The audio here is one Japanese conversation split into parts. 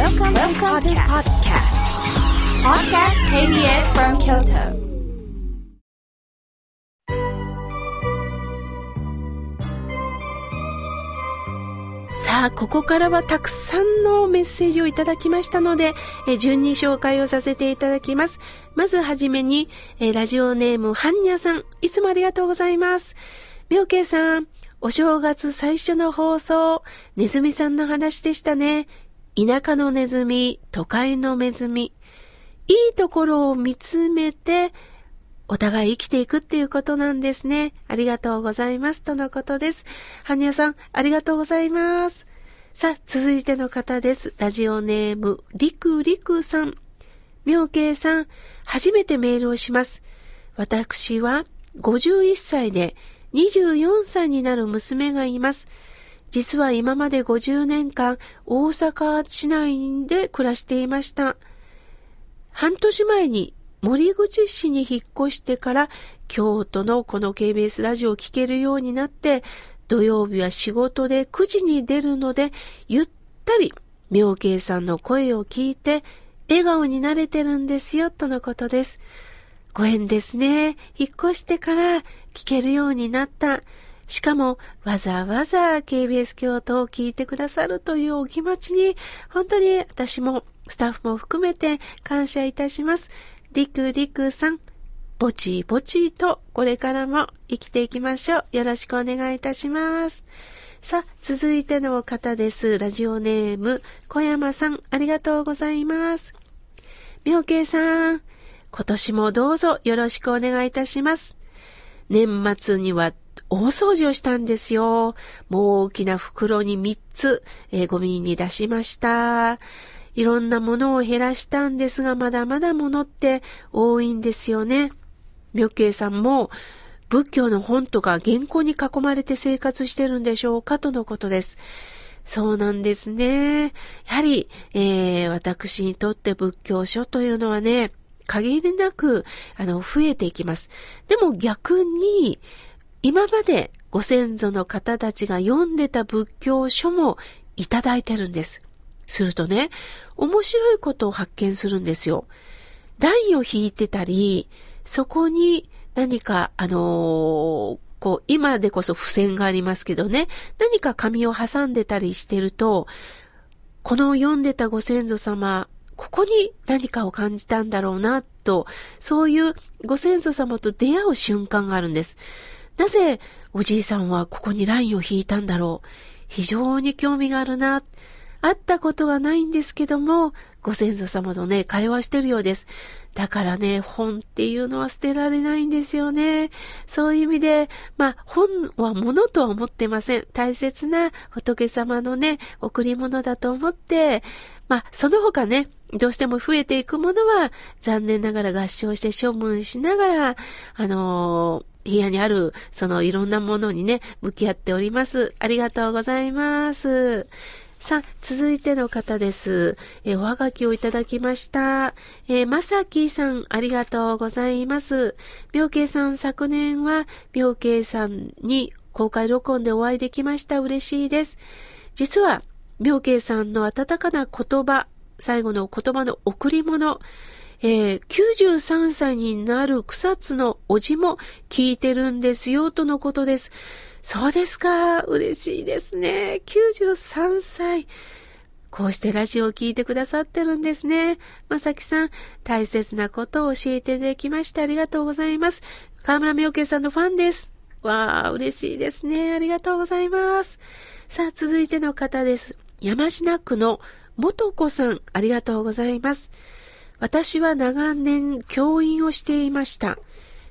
Welcome, Welcome to podcast. Podcast KBS from Kyoto. さあ、ここからはたくさんのメッセージをいただきましたので、え順に紹介をさせていただきます。まずはじめに、えラジオネーム、ハンニャさん、いつもありがとうございます。妙慶さん、お正月最初の放送、ネズミさんの話でしたね。田舎のネズミ、都会のネズミ。いいところを見つめて、お互い生きていくっていうことなんですね。ありがとうございます。とのことです。はにゃさん、ありがとうございます。さあ、続いての方です。ラジオネーム、りくりくさん。妙慶さん、初めてメールをします。私は51歳で24歳になる娘がいます。実は今まで50年間大阪市内で暮らしていました。半年前に森口市に引っ越してから京都のこの KBS ラジオを聴けるようになって、土曜日は仕事で9時に出るので、ゆったり妙慶さんの声を聞いて、笑顔になれてるんですよ、とのことです。ご縁ですね。引っ越してから聞けるようになった。しかも、わざわざ KBS 京都を聞いてくださるというお気持ちに、本当に私もスタッフも含めて感謝いたします。りくりくさん、ぼちぼちとこれからも生きていきましょう。よろしくお願いいたします。さあ、続いての方です。ラジオネーム、小山さん、ありがとうございます。妙慶さん、今年もどうぞよろしくお願いいたします。年末には大掃除をしたんですよ。もう大きな袋に3つ、えー、ゴミに出しました。いろんなものを減らしたんですが、まだまだ物って多いんですよね。妙慶さんも仏教の本とか原稿に囲まれて生活してるんでしょうかとのことです。そうなんですね。やはり、えー、私にとって仏教書というのはね、限りなく、あの、増えていきます。でも逆に、今までご先祖の方たちが読んでた仏教書もいただいてるんです。するとね、面白いことを発見するんですよ。ラインを引いてたり、そこに何か、あのー、こう、今でこそ付箋がありますけどね、何か紙を挟んでたりしてると、この読んでたご先祖様、ここに何かを感じたんだろうな、と、そういうご先祖様と出会う瞬間があるんです。なぜおじいさんはここにラインを引いたんだろう。非常に興味があるな。会ったことがないんですけども、ご先祖様とね、会話してるようです。だからね、本っていうのは捨てられないんですよね。そういう意味で、まあ、本は物とは思ってません。大切な仏様のね、贈り物だと思って、まあ、その他ね、どうしても増えていくものは、残念ながら合唱して処分しながら、あのー、部屋にある、そのいろんなものにね、向き合っております。ありがとうございます。さあ、続いての方です。えおはがきをいただきました。え、まさきさん、ありがとうございます。妙慶さん、昨年は、妙慶さんに公開録音でお会いできました。嬉しいです。実は、妙慶さんの温かな言葉、最後の言葉の贈り物、えー、93歳になる草津のおじも聞いてるんですよ、とのことです。そうですか。嬉しいですね。93歳。こうしてラジオを聞いてくださってるんですね。まさきさん、大切なことを教えていただきましてありがとうございます。河村明慶さんのファンです。わあ、嬉しいですね。ありがとうございます。さあ、続いての方です。山科区の元子さん、ありがとうございます。私は長年教員をしていました。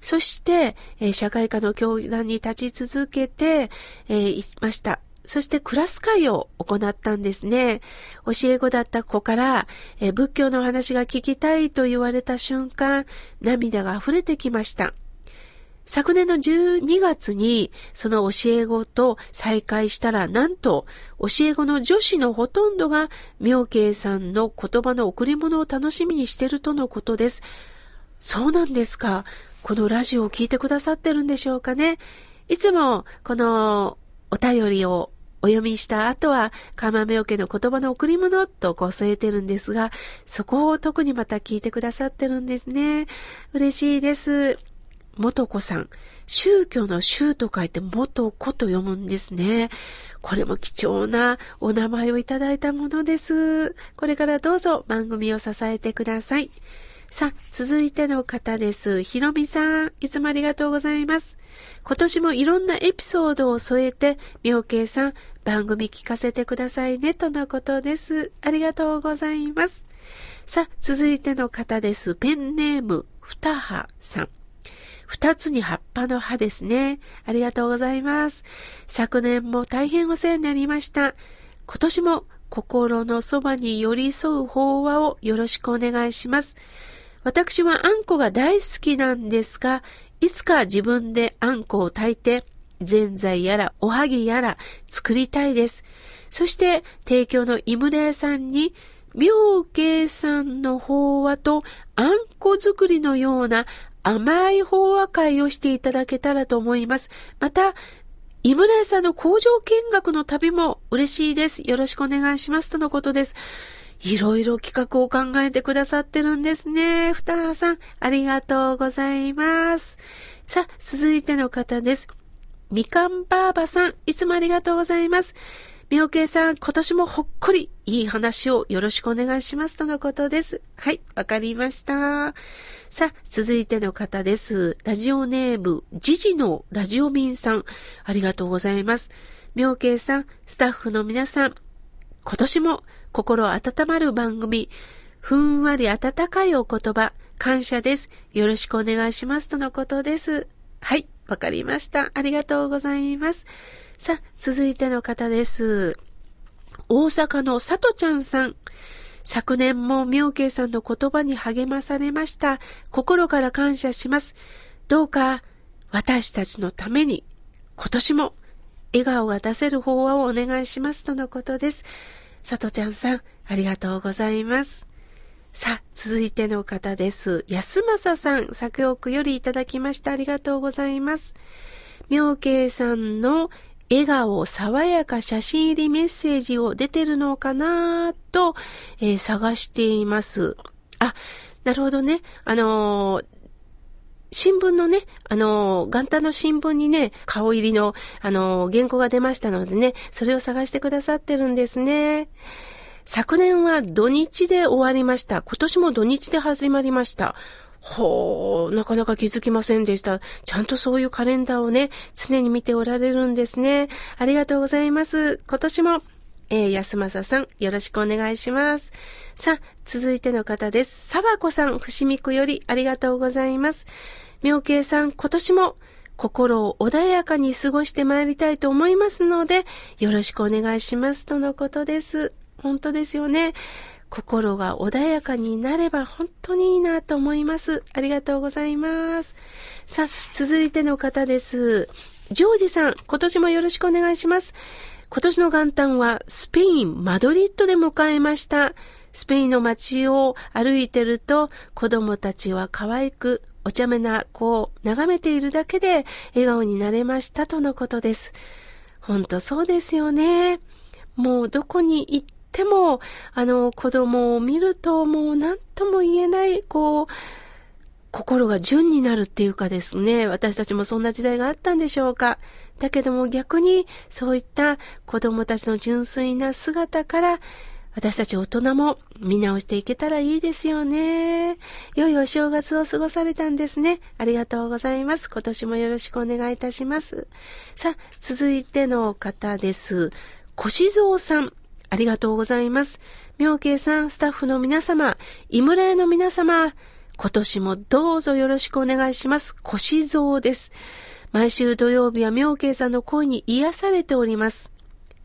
そして、え、社会科の教団に立ち続けて、えー、いました。そしてクラス会を行ったんですね。教え子だった子から、え、仏教の話が聞きたいと言われた瞬間、涙が溢れてきました。昨年の12月にその教え子と再会したら、なんと教え子の女子のほとんどが妙慶さんの言葉の贈り物を楽しみにしてるとのことです。そうなんですか。このラジオを聞いてくださってるんでしょうかね。いつもこのお便りをお読みした後は、カマメオケの言葉の贈り物とこう添えてるんですが、そこを特にまた聞いてくださってるんですね。嬉しいです。元子さん。宗教の宗と書いて元子と読むんですね。これも貴重なお名前をいただいたものです。これからどうぞ番組を支えてください。さあ、続いての方です。ひろみさん、いつもありがとうございます。今年もいろんなエピソードを添えて、妙慶さん、番組聞かせてくださいね、とのことです。ありがとうございます。さあ、続いての方です。ペンネーム、ふたはさん。二つに葉っぱの葉ですね。ありがとうございます。昨年も大変お世話になりました。今年も心のそばに寄り添う法話をよろしくお願いします。私はあんこが大好きなんですが、いつか自分であんこを炊いて、ぜんざいやらおはぎやら作りたいです。そして提供の井村屋さんに妙慶さんの法話とあんこ作りのような甘い法話会をしていただけたらと思います。また、井村屋さんの工場見学の旅も嬉しいです。よろしくお願いします。とのことです。いろいろ企画を考えてくださってるんですね。二葉さん、ありがとうございます。さあ、続いての方です。みかんばあばさん、いつもありがとうございます。みおけいさん、今年もほっこりいい話をよろしくお願いしますとのことです。はい、わかりました。さあ、続いての方です。ラジオネーム、ジジのラジオ民さん、ありがとうございます。みょうけいさん、スタッフの皆さん、今年も心温まる番組、ふんわり温かいお言葉、感謝です。よろしくお願いします。とのことです。はい、わかりました。ありがとうございます。さあ、続いての方です。大阪のさとちゃんさん。昨年も妙慶さんの言葉に励まされました。心から感謝します。どうか私たちのために今年も笑顔が出せる法話をお願いしますとのことです。さとちゃんさん、ありがとうございます。さあ、続いての方です。安正さん、作奥よりいただきました。ありがとうございます。妙慶さんの笑顔、爽やか写真入りメッセージを出てるのかなと、えー、探しています。あ、なるほどね。あのー新聞のね、あの、元旦の新聞にね、顔入りの、あの、原稿が出ましたのでね、それを探してくださってるんですね。昨年は土日で終わりました。今年も土日で始まりました。ほう、なかなか気づきませんでした。ちゃんとそういうカレンダーをね、常に見ておられるんですね。ありがとうございます。今年も、えー、安正さん、よろしくお願いします。さあ、続いての方です。さばこさん、伏見区よりありがとうございます。妙慶さん、今年も心を穏やかに過ごしてまいりたいと思いますので、よろしくお願いします。とのことです。本当ですよね。心が穏やかになれば本当にいいなと思います。ありがとうございます。さあ、続いての方です。ジョージさん、今年もよろしくお願いします。今年の元旦はスペイン、マドリッドで迎えました。スペインの街を歩いてると子供たちは可愛くお茶目な子を眺めているだけで笑顔になれましたとのことです。ほんとそうですよね。もうどこに行っても、あの子供を見るともう何とも言えない、こう、心が純になるっていうかですね、私たちもそんな時代があったんでしょうか。だけども逆にそういった子供たちの純粋な姿から私たち大人も見直していけたらいいですよね。良いお正月を過ごされたんですね。ありがとうございます。今年もよろしくお願いいたします。さあ、続いての方です。小志蔵さん。ありがとうございます。妙慶さん、スタッフの皆様、井村屋の皆様、今年もどうぞよろしくお願いします。小志蔵です。毎週土曜日は妙慶さんの声に癒されております。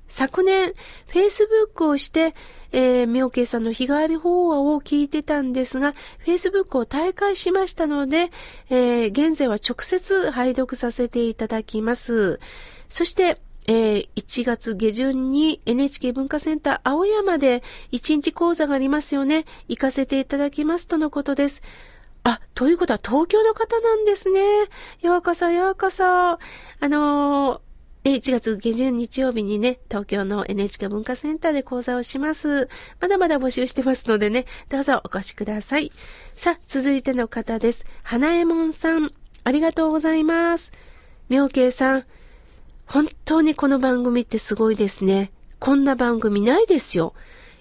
昨年、Facebook をして、えー、妙慶さんの日替わり法話を聞いてたんですが、Facebook を退会しましたので、えー、現在は直接拝読させていただきます。そして、えー、1月下旬に NHK 文化センター青山で1日講座がありますよね。行かせていただきますとのことです。あ、ということは東京の方なんですね。ようこそようこそ。あのー1月下旬日曜日にね、東京の NHK 文化センターで講座をします。まだまだ募集してますのでね、どうぞお越しください。さあ、続いての方です。花江門さん、ありがとうございます。妙慶さん、本当にこの番組ってすごいですね。こんな番組ないですよ。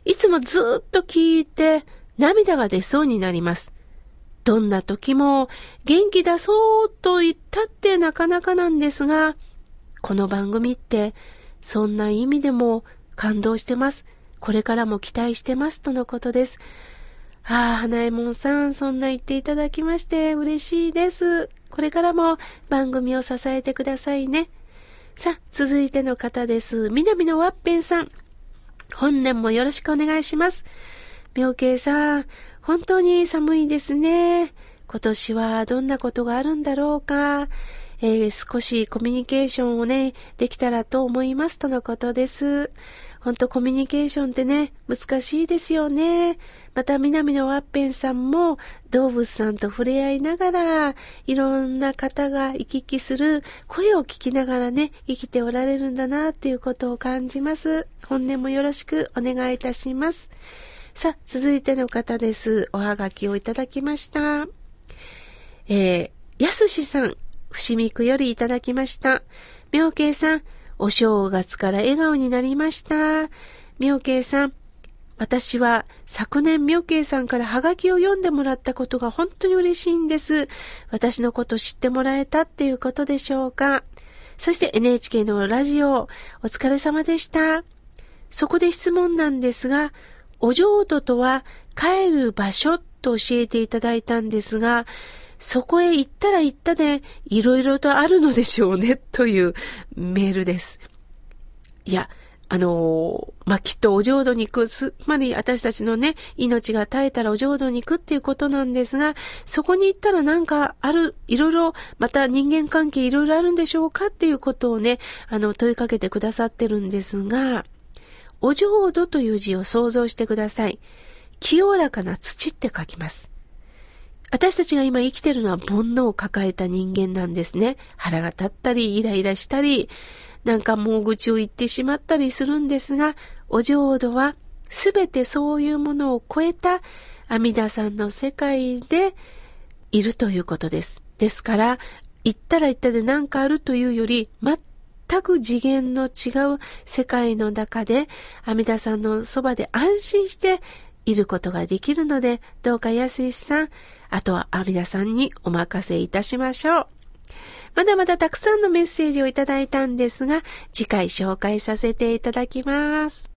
いつもずっと聞いて涙が出そうになります。どんな時も元気出そうと言ったってなかなかなんですが、この番組ってそんな意味でも感動してます。これからも期待してますとのことです。ああ、花江門さん、そんな言っていただきまして嬉しいです。これからも番組を支えてくださいね。さあ、続いての方です。南のワッペンさん。本年もよろしくお願いします。妙慶さん、本当に寒いですね。今年はどんなことがあるんだろうか。えー、少しコミュニケーションをね、できたらと思いますとのことです。ほんとコミュニケーションってね、難しいですよね。また南のワッペンさんも動物さんと触れ合いながら、いろんな方が行き来する声を聞きながらね、生きておられるんだなっていうことを感じます。本年もよろしくお願いいたします。さあ、続いての方です。おはがきをいただきました。えー、やすしさん、伏見区よりいただきました。妙慶さん、お正月から笑顔になりました。妙慶さん、私は昨年妙慶さんからハガキを読んでもらったことが本当に嬉しいんです。私のこと知ってもらえたっていうことでしょうか。そして NHK のラジオ、お疲れ様でした。そこで質問なんですが、お浄土とは帰る場所と教えていただいたんですが、そこへ行ったら行ったで、いろいろとあるのでしょうね、というメールです。いや、あのまあ、きっとお浄土に行く、つまり私たちのね、命が絶えたらお浄土に行くっていうことなんですが、そこに行ったらなんかある、いろいろ、また人間関係いろいろあるんでしょうかっていうことをね、あの、問いかけてくださってるんですが、お浄土という字を想像してください。清らかな土って書きます。私たちが今生きてるのは煩悩を抱えた人間なんですね。腹が立ったり、イライラしたり、なんかもう愚痴を言ってしまったりするんですが、お浄土はすべてそういうものを超えた阿弥陀さんの世界でいるということです。ですから、行ったら行ったで何かあるというより、全く次元の違う世界の中で、阿弥陀さんのそばで安心していることができるので、どうか安石さん、あとは阿弥陀さんにお任せいたしましょう。まだまだたくさんのメッセージをいただいたんですが、次回紹介させていただきます。